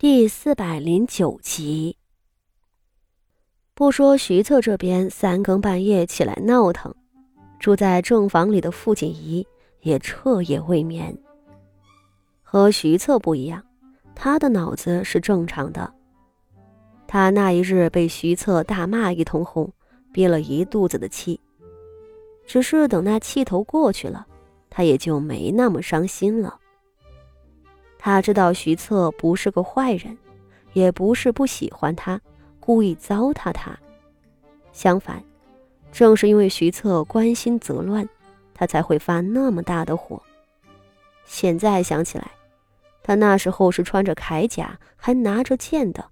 第四百零九集。不说徐策这边三更半夜起来闹腾，住在正房里的傅锦仪也彻夜未眠。和徐策不一样，他的脑子是正常的。他那一日被徐策大骂一通后，憋了一肚子的气，只是等那气头过去了，他也就没那么伤心了。他知道徐策不是个坏人，也不是不喜欢他，故意糟蹋他。相反，正是因为徐策关心则乱，他才会发那么大的火。现在想起来，他那时候是穿着铠甲，还拿着剑的，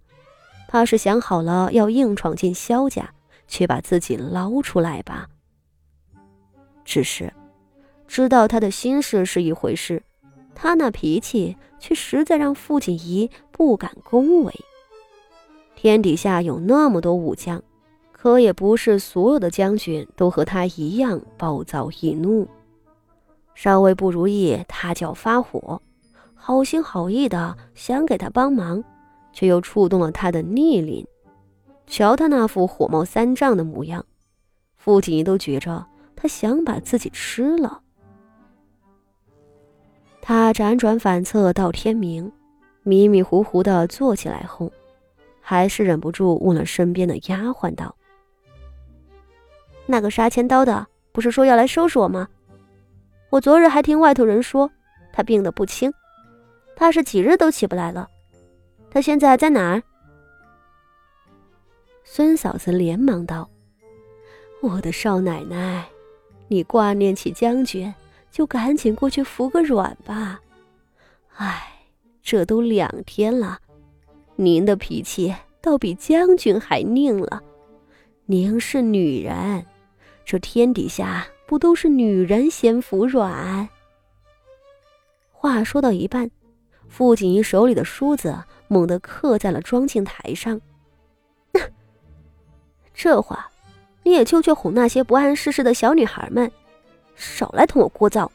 怕是想好了要硬闯进萧家，去把自己捞出来吧。只是，知道他的心事是一回事。他那脾气却实在让傅锦仪不敢恭维。天底下有那么多武将，可也不是所有的将军都和他一样暴躁易怒。稍微不如意，他就要发火，好心好意的想给他帮忙，却又触动了他的逆鳞。瞧他那副火冒三丈的模样，傅锦仪都觉着他想把自己吃了。他辗转反侧到天明，迷迷糊糊的坐起来后，还是忍不住问了身边的丫鬟道：“那个杀千刀的不是说要来收拾我吗？我昨日还听外头人说他病得不轻，怕是几日都起不来了。他现在在哪儿？”孙嫂子连忙道：“我的少奶奶，你挂念起将军。”就赶紧过去服个软吧。哎，这都两天了，您的脾气倒比将军还拧了。您是女人，这天底下不都是女人先服软？话说到一半，傅锦仪手里的梳子猛地刻在了妆镜台上。这话，你也就去哄那些不谙世事的小女孩们。少来同我聒噪！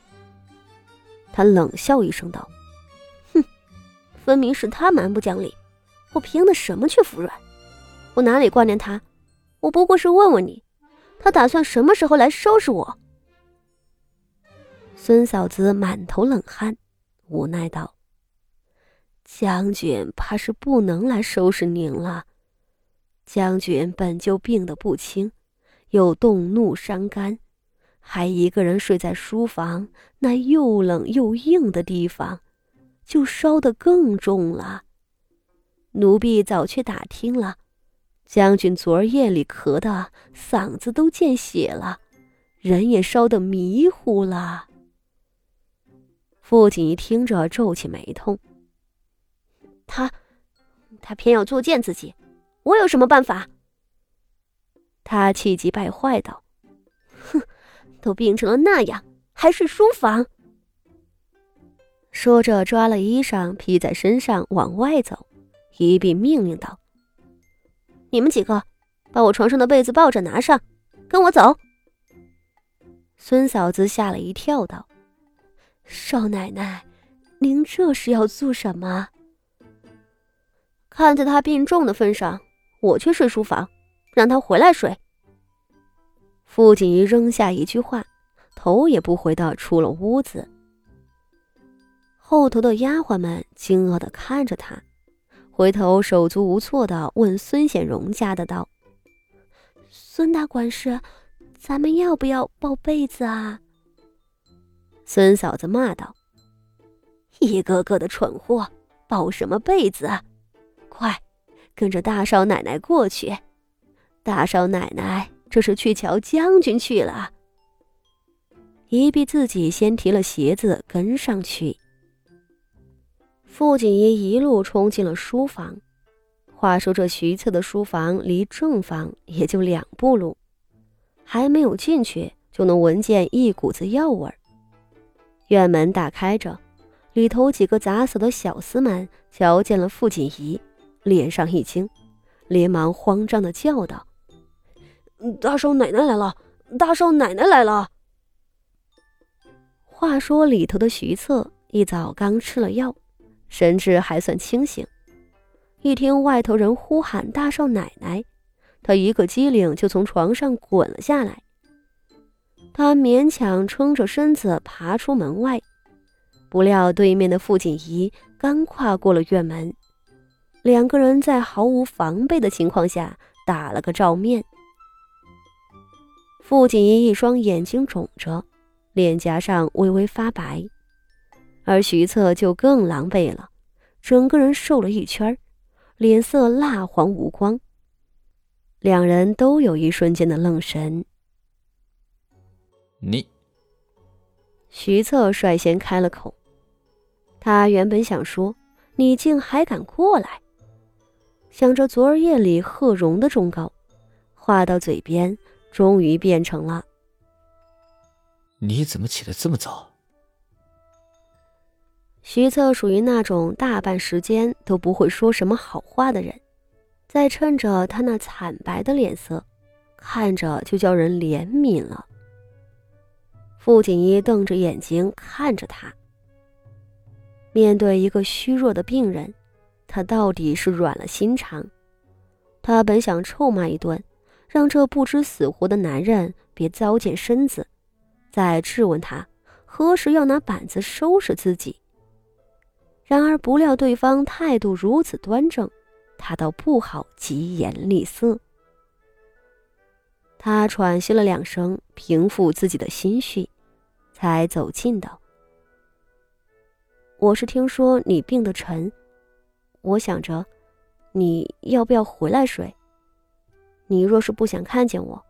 他冷笑一声道：“哼，分明是他蛮不讲理，我凭的什么去服软？我哪里挂念他？我不过是问问你，他打算什么时候来收拾我？”孙嫂子满头冷汗，无奈道：“将军怕是不能来收拾您了。将军本就病得不轻，又动怒伤肝。”还一个人睡在书房那又冷又硬的地方，就烧得更重了。奴婢早去打听了，将军昨儿夜里咳的嗓子都见血了，人也烧得迷糊了。父亲一听着皱起眉头，他，他偏要作践自己，我有什么办法？他气急败坏道：“！”都病成了那样，还睡书房？说着，抓了衣裳披在身上往外走，一并命令道：“你们几个，把我床上的被子抱着拿上，跟我走。”孙嫂子吓了一跳，道：“少奶奶，您这是要做什么？”看在他病重的份上，我去睡书房，让他回来睡。傅锦仪扔下一句话，头也不回的出了屋子。后头的丫鬟们惊愕的看着他，回头手足无措的问孙显荣家的道：“孙大管事，咱们要不要抱被子啊？”孙嫂子骂道：“一个个的蠢货，抱什么被子？啊快，跟着大少奶奶过去，大少奶奶。”这是去瞧将军去了。一碧自己先提了鞋子跟上去。傅锦衣一路冲进了书房。话说这徐策的书房离正房也就两步路，还没有进去，就能闻见一股子药味儿。院门打开着，里头几个杂死的小厮们瞧见了傅锦仪，脸上一惊，连忙慌张的叫道。大少奶奶来了！大少奶奶来了。话说里头的徐策一早刚吃了药，神志还算清醒，一听外头人呼喊“大少奶奶”，他一个机灵就从床上滚了下来。他勉强撑着身子爬出门外，不料对面的傅锦仪刚跨过了院门，两个人在毫无防备的情况下打了个照面。傅锦仪一双眼睛肿着，脸颊上微微发白，而徐策就更狼狈了，整个人瘦了一圈，脸色蜡黄无光。两人都有一瞬间的愣神。你，徐策率先开了口。他原本想说：“你竟还敢过来！”想着昨儿夜里贺荣的忠告，话到嘴边，终于变成了：“你怎么起得这么早？”徐策属于那种大半时间都不会说什么好话的人，再趁着他那惨白的脸色，看着就叫人怜悯了。傅锦衣瞪着眼睛看着他。面对一个虚弱的病人，他到底是软了心肠。他本想臭骂一顿，让这不知死活的男人别糟践身子，再质问他何时要拿板子收拾自己。然而不料对方态度如此端正，他倒不好疾言厉色。他喘息了两声，平复自己的心绪，才走近道：“我是听说你病得沉，我想着，你要不要回来睡？你若是不想看见我，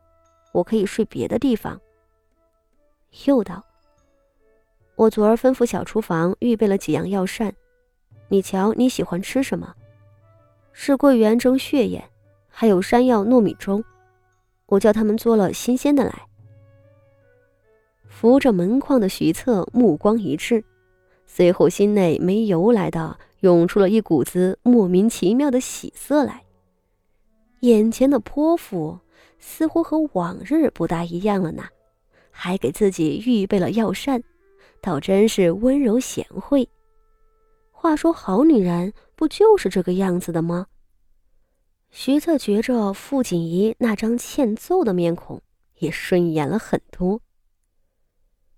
我可以睡别的地方。”又道：“我昨儿吩咐小厨房预备了几样药膳，你瞧你喜欢吃什么？是桂圆蒸血燕，还有山药糯米粥。”我叫他们做了新鲜的来。扶着门框的徐策目光一滞，随后心内没由来的涌出了一股子莫名其妙的喜色来。眼前的泼妇似乎和往日不大一样了呢，还给自己预备了药膳，倒真是温柔贤惠。话说好女人不就是这个样子的吗？徐策觉着傅锦仪那张欠揍的面孔也顺眼了很多。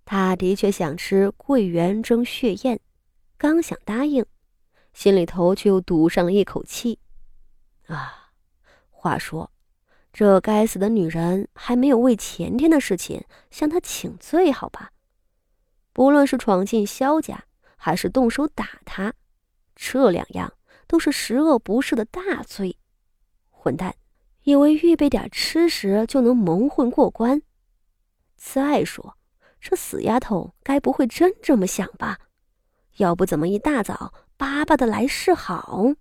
他的确想吃桂圆蒸血燕，刚想答应，心里头却又堵上了一口气。啊，话说，这该死的女人还没有为前天的事情向他请罪，好吧？不论是闯进萧家，还是动手打他，这两样都是十恶不赦的大罪。混蛋，以为预备点吃食就能蒙混过关？再说，这死丫头该不会真这么想吧？要不怎么一大早巴巴的来示好？